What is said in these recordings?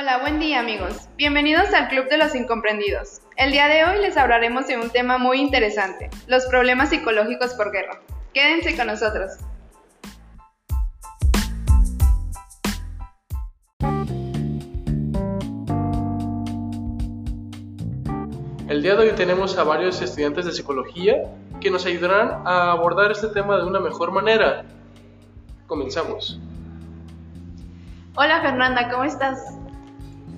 Hola, buen día amigos. Bienvenidos al Club de los Incomprendidos. El día de hoy les hablaremos de un tema muy interesante, los problemas psicológicos por guerra. Quédense con nosotros. El día de hoy tenemos a varios estudiantes de psicología que nos ayudarán a abordar este tema de una mejor manera. Comenzamos. Hola Fernanda, ¿cómo estás?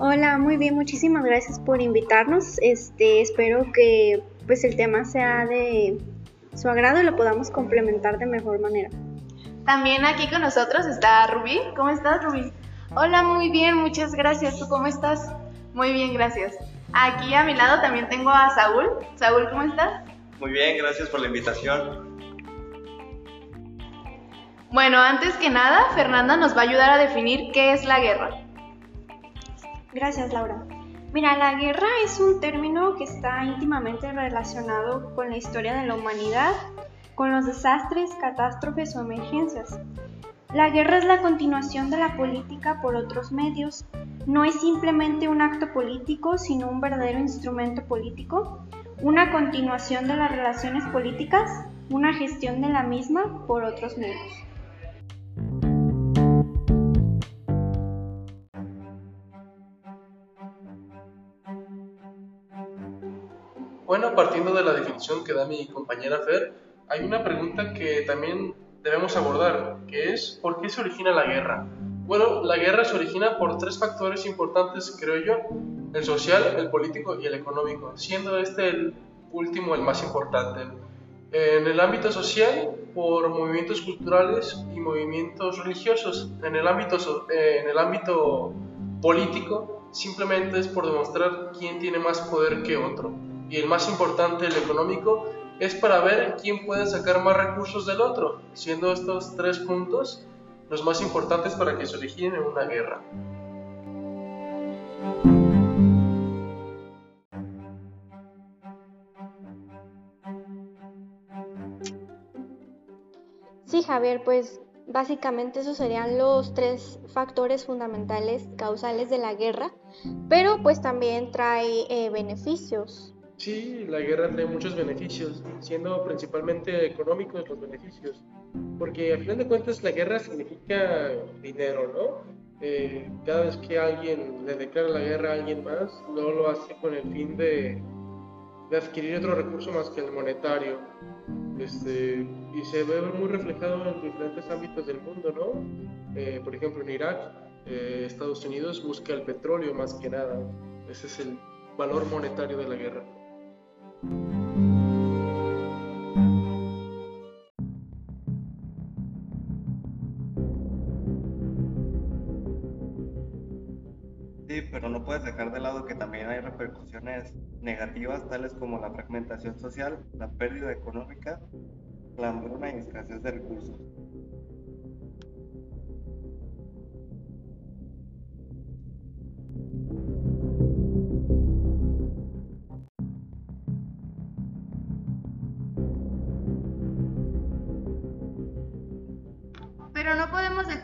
Hola, muy bien, muchísimas gracias por invitarnos. Este, espero que pues el tema sea de su agrado y lo podamos complementar de mejor manera. También aquí con nosotros está Rubí. ¿Cómo estás, Rubí? Hola, muy bien, muchas gracias. ¿Tú cómo estás? Muy bien, gracias. Aquí a mi lado también tengo a Saúl. Saúl, ¿cómo estás? Muy bien, gracias por la invitación. Bueno, antes que nada, Fernanda nos va a ayudar a definir qué es la guerra. Gracias, Laura. Mira, la guerra es un término que está íntimamente relacionado con la historia de la humanidad, con los desastres, catástrofes o emergencias. La guerra es la continuación de la política por otros medios. No es simplemente un acto político, sino un verdadero instrumento político, una continuación de las relaciones políticas, una gestión de la misma por otros medios. Bueno, partiendo de la definición que da mi compañera Fer, hay una pregunta que también debemos abordar, que es ¿por qué se origina la guerra? Bueno, la guerra se origina por tres factores importantes, creo yo, el social, el político y el económico, siendo este el último el más importante. En el ámbito social, por movimientos culturales y movimientos religiosos. En el ámbito, eh, en el ámbito político, simplemente es por demostrar quién tiene más poder que otro. Y el más importante, el económico, es para ver quién puede sacar más recursos del otro, siendo estos tres puntos los más importantes para que se origine una guerra. Sí, Javier, pues básicamente esos serían los tres factores fundamentales causales de la guerra, pero pues también trae eh, beneficios. Sí, la guerra trae muchos beneficios, siendo principalmente económicos los beneficios, porque a final de cuentas la guerra significa dinero, ¿no? Eh, cada vez que alguien le declara la guerra a alguien más, no lo hace con el fin de, adquirir otro recurso más que el monetario. Este, y se ve muy reflejado en diferentes ámbitos del mundo, ¿no? Eh, por ejemplo, en Irak, eh, Estados Unidos busca el petróleo más que nada. Ese es el valor monetario de la guerra. Sí, pero no puedes dejar de lado que también hay repercusiones negativas tales como la fragmentación social, la pérdida económica, la hambruna y escasez de recursos.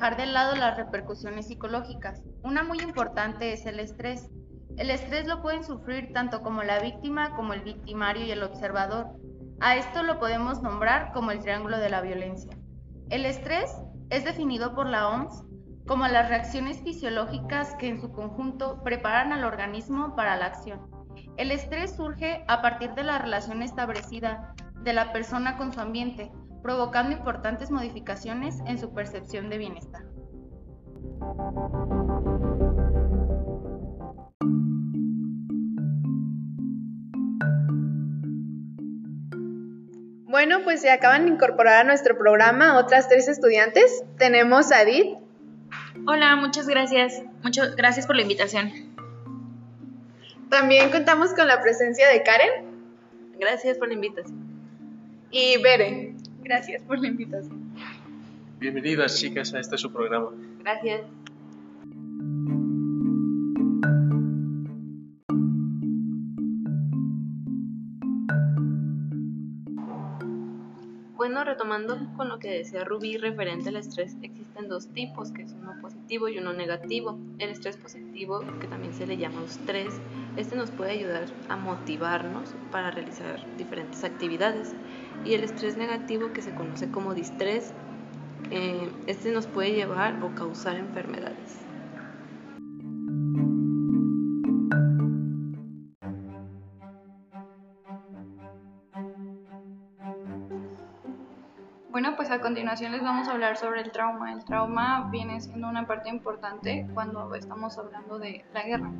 Dejar de lado las repercusiones psicológicas. Una muy importante es el estrés. El estrés lo pueden sufrir tanto como la víctima como el victimario y el observador. A esto lo podemos nombrar como el triángulo de la violencia. El estrés es definido por la OMS como las reacciones fisiológicas que en su conjunto preparan al organismo para la acción. El estrés surge a partir de la relación establecida de la persona con su ambiente, provocando importantes modificaciones en su percepción de bienestar. Bueno, pues se acaban de incorporar a nuestro programa otras tres estudiantes. Tenemos a Edith. Hola, muchas gracias. Muchas gracias por la invitación. También contamos con la presencia de Karen Gracias por la invitación. y Bere. Gracias por la invitación. Bienvenidas chicas a este su programa. Gracias. Retomando con lo que decía Rubí referente al estrés, existen dos tipos, que es uno positivo y uno negativo. El estrés positivo, que también se le llama estrés, este nos puede ayudar a motivarnos para realizar diferentes actividades. Y el estrés negativo, que se conoce como distrés, eh, este nos puede llevar o causar enfermedades. Continuación les vamos a hablar sobre el trauma. El trauma viene siendo una parte importante cuando estamos hablando de la guerra.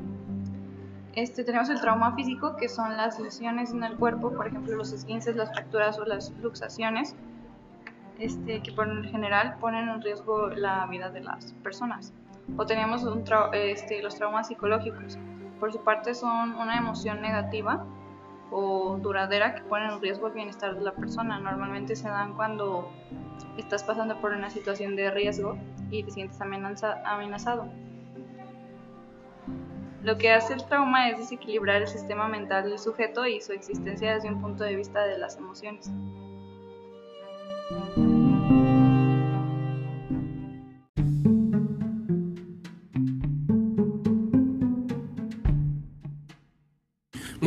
Este, tenemos el trauma físico, que son las lesiones en el cuerpo, por ejemplo, los esguinces, las fracturas o las luxaciones, este, que por general ponen en riesgo la vida de las personas. O tenemos un este, los traumas psicológicos. Por su parte son una emoción negativa o duradera que ponen en riesgo el bienestar de la persona. Normalmente se dan cuando estás pasando por una situación de riesgo y te sientes amenazado. Lo que hace el trauma es desequilibrar el sistema mental del sujeto y su existencia desde un punto de vista de las emociones.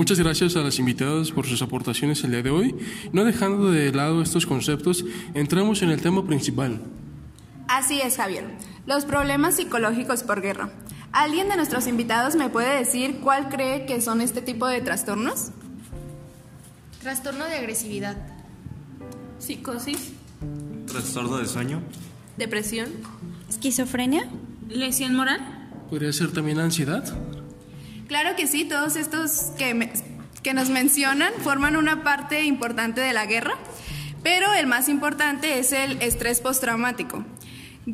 Muchas gracias a las invitadas por sus aportaciones el día de hoy. No dejando de lado estos conceptos, entramos en el tema principal. Así es, Javier. Los problemas psicológicos por guerra. ¿Alguien de nuestros invitados me puede decir cuál cree que son este tipo de trastornos? Trastorno de agresividad. Psicosis. Trastorno de sueño. Depresión. Esquizofrenia. Lesión moral. ¿Podría ser también ansiedad? Claro que sí, todos estos que, que nos mencionan forman una parte importante de la guerra, pero el más importante es el estrés postraumático.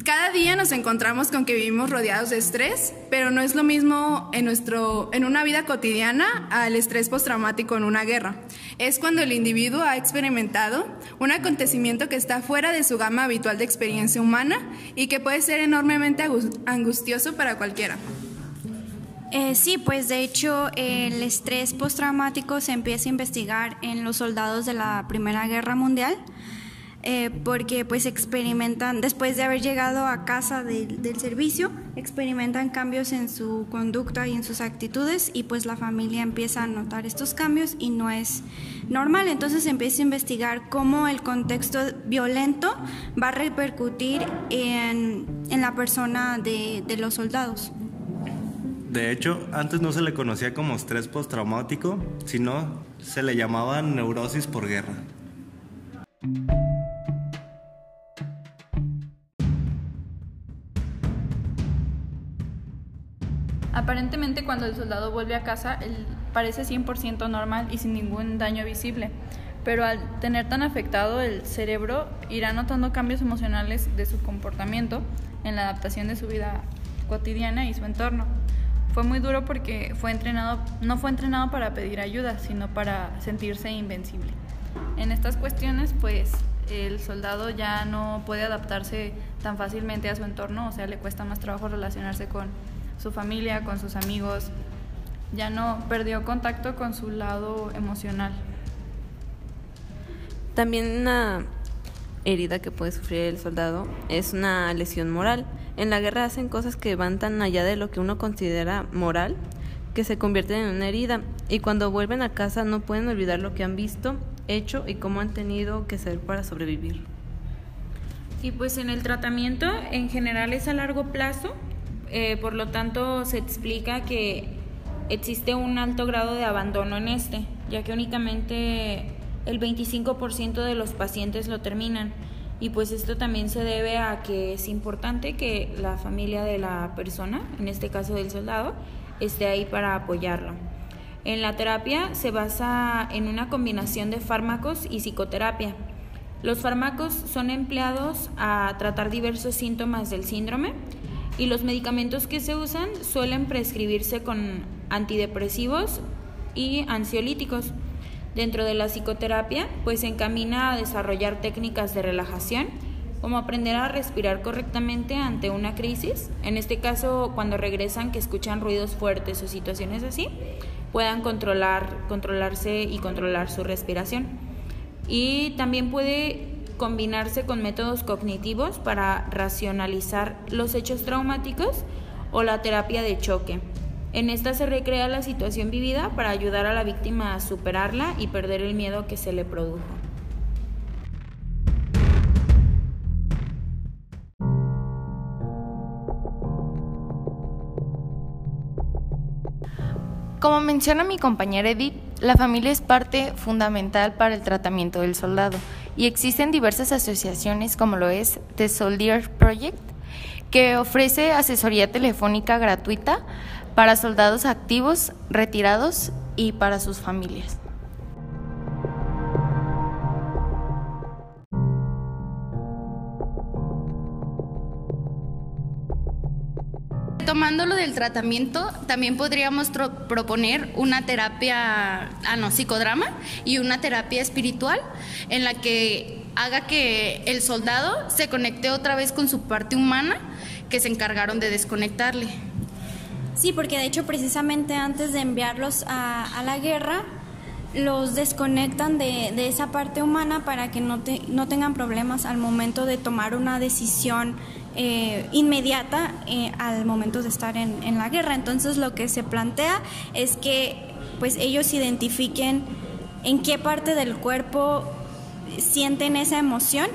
Cada día nos encontramos con que vivimos rodeados de estrés, pero no es lo mismo en, nuestro, en una vida cotidiana al estrés postraumático en una guerra. Es cuando el individuo ha experimentado un acontecimiento que está fuera de su gama habitual de experiencia humana y que puede ser enormemente angustioso para cualquiera. Eh, sí, pues de hecho el estrés postraumático se empieza a investigar en los soldados de la Primera Guerra Mundial. Eh, porque pues experimentan, después de haber llegado a casa del servicio, experimentan cambios en su conducta y en sus actitudes y pues la familia empieza a notar estos cambios y no es normal. Entonces se empieza a investigar cómo el contexto violento va a repercutir en, en la persona de, de los soldados. De hecho, antes no se le conocía como estrés postraumático, sino se le llamaba neurosis por guerra. Aparentemente cuando el soldado vuelve a casa, él parece 100% normal y sin ningún daño visible, pero al tener tan afectado el cerebro, irá notando cambios emocionales de su comportamiento en la adaptación de su vida cotidiana y su entorno. Fue muy duro porque fue entrenado, no fue entrenado para pedir ayuda, sino para sentirse invencible. En estas cuestiones, pues el soldado ya no puede adaptarse tan fácilmente a su entorno, o sea, le cuesta más trabajo relacionarse con su familia, con sus amigos, ya no perdió contacto con su lado emocional. También una herida que puede sufrir el soldado es una lesión moral. En la guerra hacen cosas que van tan allá de lo que uno considera moral que se convierten en una herida y cuando vuelven a casa no pueden olvidar lo que han visto, hecho y cómo han tenido que ser para sobrevivir. Y pues en el tratamiento en general es a largo plazo, eh, por lo tanto se explica que existe un alto grado de abandono en este, ya que únicamente el 25% de los pacientes lo terminan. Y pues esto también se debe a que es importante que la familia de la persona, en este caso del soldado, esté ahí para apoyarlo. En la terapia se basa en una combinación de fármacos y psicoterapia. Los fármacos son empleados a tratar diversos síntomas del síndrome y los medicamentos que se usan suelen prescribirse con antidepresivos y ansiolíticos. Dentro de la psicoterapia, pues se encamina a desarrollar técnicas de relajación, como aprender a respirar correctamente ante una crisis, en este caso cuando regresan que escuchan ruidos fuertes o situaciones así, puedan controlar, controlarse y controlar su respiración. Y también puede combinarse con métodos cognitivos para racionalizar los hechos traumáticos o la terapia de choque. En esta se recrea la situación vivida para ayudar a la víctima a superarla y perder el miedo que se le produjo. Como menciona mi compañera Edith, la familia es parte fundamental para el tratamiento del soldado y existen diversas asociaciones como lo es The Soldier Project, que ofrece asesoría telefónica gratuita para soldados activos, retirados y para sus familias. Tomando lo del tratamiento, también podríamos proponer una terapia, ah, no, psicodrama y una terapia espiritual en la que haga que el soldado se conecte otra vez con su parte humana que se encargaron de desconectarle. Sí, porque de hecho precisamente antes de enviarlos a, la guerra, los desconectan de, esa parte humana para que no, no tengan problemas al momento de tomar una decisión eh, inmediata eh, al momento de estar en, en, la guerra. Entonces lo que se plantea es que pues ellos identifiquen en qué parte del cuerpo sienten esa emoción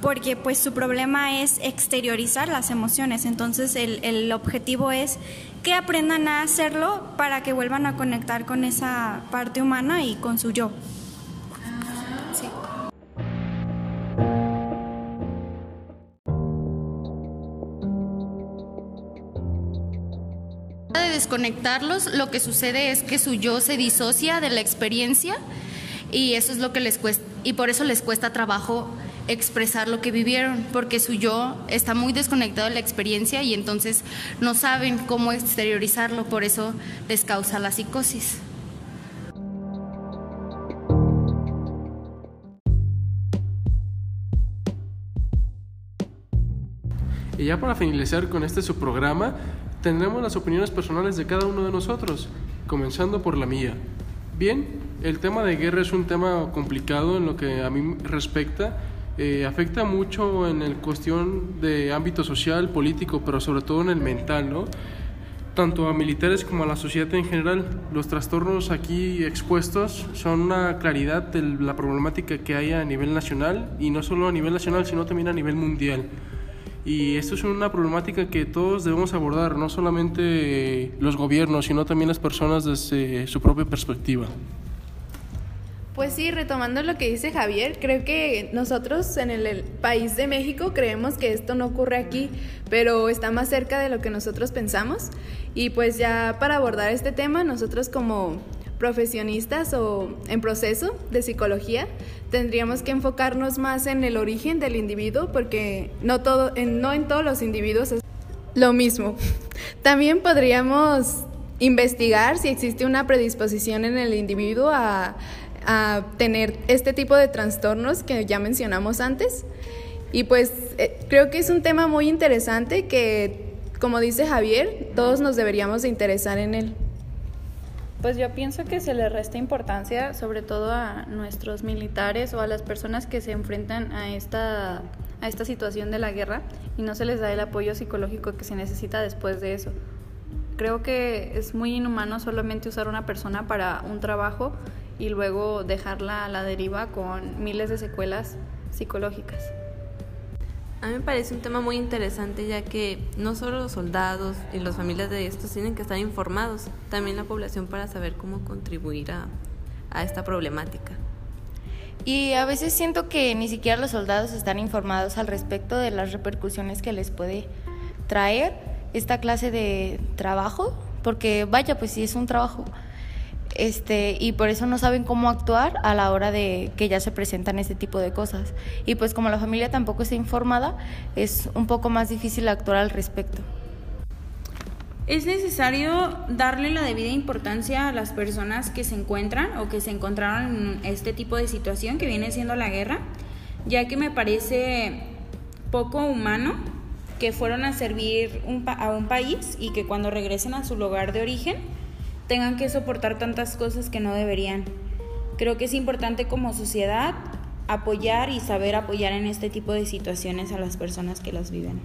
porque pues su problema es exteriorizar las emociones. Entonces el, el objetivo es que aprendan a hacerlo para que vuelvan a conectar con esa parte humana y con su yo. desconectarlos, lo que sucede es que su yo se disocia de la experiencia y eso es lo que les cuesta y por eso les cuesta trabajo expresar lo que vivieron, porque su yo está muy desconectado de la experiencia y entonces no saben cómo exteriorizarlo, por eso les causa la psicosis. Y ya para finalizar con este su programa, tendremos las opiniones personales de cada uno de nosotros, comenzando por la mía. Bien, el tema de guerra es un tema complicado en lo que a mí respecta. Eh, afecta mucho en el cuestión de ámbito social, político, pero sobre todo en el mental, ¿no? Tanto a militares como a la sociedad en general. Los trastornos aquí expuestos son una claridad de la problemática que hay a nivel nacional y no solo a nivel nacional, sino también a nivel mundial. Y esto es una problemática que todos debemos abordar, no solamente los gobiernos, sino también las personas desde su propia perspectiva. Pues sí, retomando lo que dice Javier, creo que nosotros en el, país de México creemos que esto no ocurre aquí, pero está más cerca de lo que nosotros pensamos. Y pues ya para abordar este tema, nosotros como profesionistas o en proceso de psicología, tendríamos que enfocarnos más en el origen del individuo porque no, todo, en, no en todos los individuos es lo mismo. También podríamos investigar si existe una predisposición en el individuo a, a tener este tipo de trastornos que ya mencionamos antes. Y pues eh, creo que es un tema muy interesante que, como dice Javier, todos nos deberíamos de interesar en él. Pues yo pienso que se le resta importancia sobre todo a nuestros militares o a las personas que se enfrentan a esta, a esta situación de la guerra y no se les da el apoyo psicológico que se necesita después de eso. Creo que es muy inhumano solamente usar una persona para un trabajo y luego dejarla a la deriva con miles de secuelas psicológicas. A mí me parece un tema muy interesante ya que no solo los soldados y las familias de estos tienen que estar informados, también la población para saber cómo contribuir a, a esta problemática. Y a veces siento que ni siquiera los soldados están informados al respecto de las repercusiones que les puede traer esta clase de trabajo, porque vaya, pues sí es un trabajo este, y por eso no saben cómo actuar a la hora de que ya se presentan este tipo de cosas. Y pues como la familia tampoco está informada, es un poco más difícil actuar al respecto. Es necesario darle la debida importancia a las personas que se encuentran o que se encontraron en este tipo de situación que viene siendo la guerra, ya que me parece poco humano que fueron a servir a un país y que cuando regresen a su lugar de origen tengan que soportar tantas cosas que no deberían. Creo que es importante como sociedad apoyar y saber apoyar en este tipo de situaciones a las personas que las viven.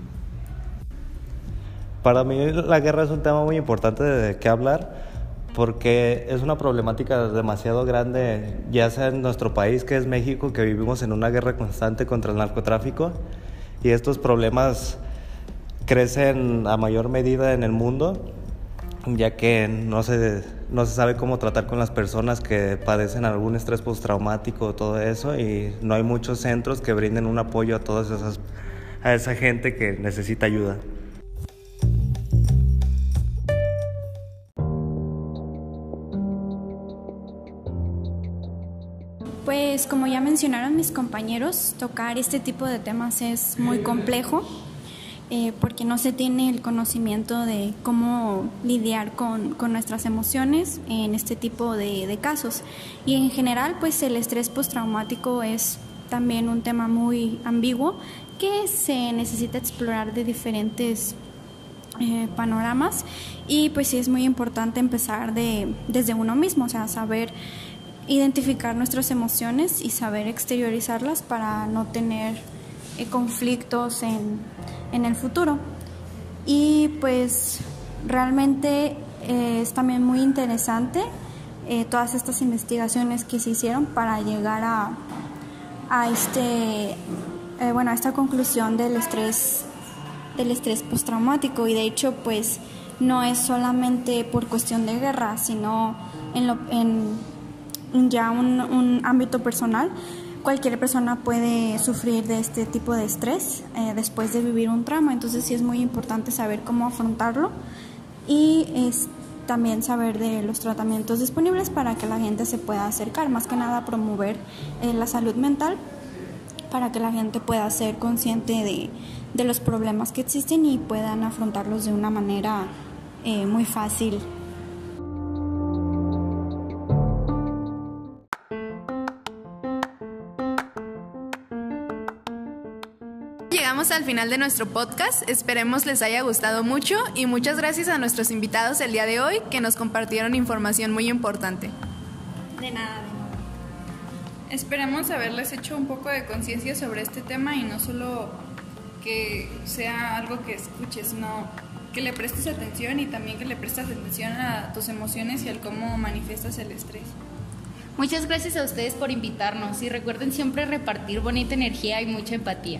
Para mí la guerra es un tema muy importante de qué hablar porque es una problemática demasiado grande, ya sea en nuestro país que es México, que vivimos en una guerra constante contra el narcotráfico y estos problemas crecen a mayor medida en el mundo, ya que no se, no se sabe cómo tratar con las personas que padecen algún estrés postraumático, todo eso, y no hay muchos centros que brinden un apoyo a todas esas a esa gente que necesita ayuda. Pues como ya mencionaron mis compañeros, tocar este tipo de temas es muy complejo eh, porque no se tiene el conocimiento de cómo lidiar con, nuestras emociones en este tipo de, de, casos. Y en general, pues el estrés postraumático es también un tema muy ambiguo que se necesita explorar de diferentes eh, panoramas y pues sí es muy importante empezar de, desde uno mismo, o sea, saber identificar nuestras emociones y saber exteriorizarlas para no tener eh, conflictos en, en, el futuro. Y pues realmente eh, es también muy interesante eh, todas estas investigaciones que se hicieron para llegar a, a este, eh, bueno, a esta conclusión del estrés, del estrés postraumático y de hecho pues no es solamente por cuestión de guerra, sino en, lo, en ya un, un, ámbito personal, cualquier persona puede sufrir de este tipo de estrés eh, después de vivir un trauma, entonces sí es muy importante saber cómo afrontarlo y es, también saber de los tratamientos disponibles para que la gente se pueda acercar, más que nada promover eh, la salud mental para que la gente pueda ser consciente de, de, los problemas que existen y puedan afrontarlos de una manera eh, muy fácil Llegamos al final de nuestro podcast, esperemos les haya gustado mucho y muchas gracias a nuestros invitados el día de hoy que nos compartieron información muy importante. De nada, de nada. Esperemos haberles hecho un poco de conciencia sobre este tema y no solo que sea algo que escuches, sino que le prestes atención y también que le prestes atención a tus emociones y al cómo manifiestas el estrés. Muchas gracias a ustedes por invitarnos y recuerden siempre repartir bonita energía y mucha empatía.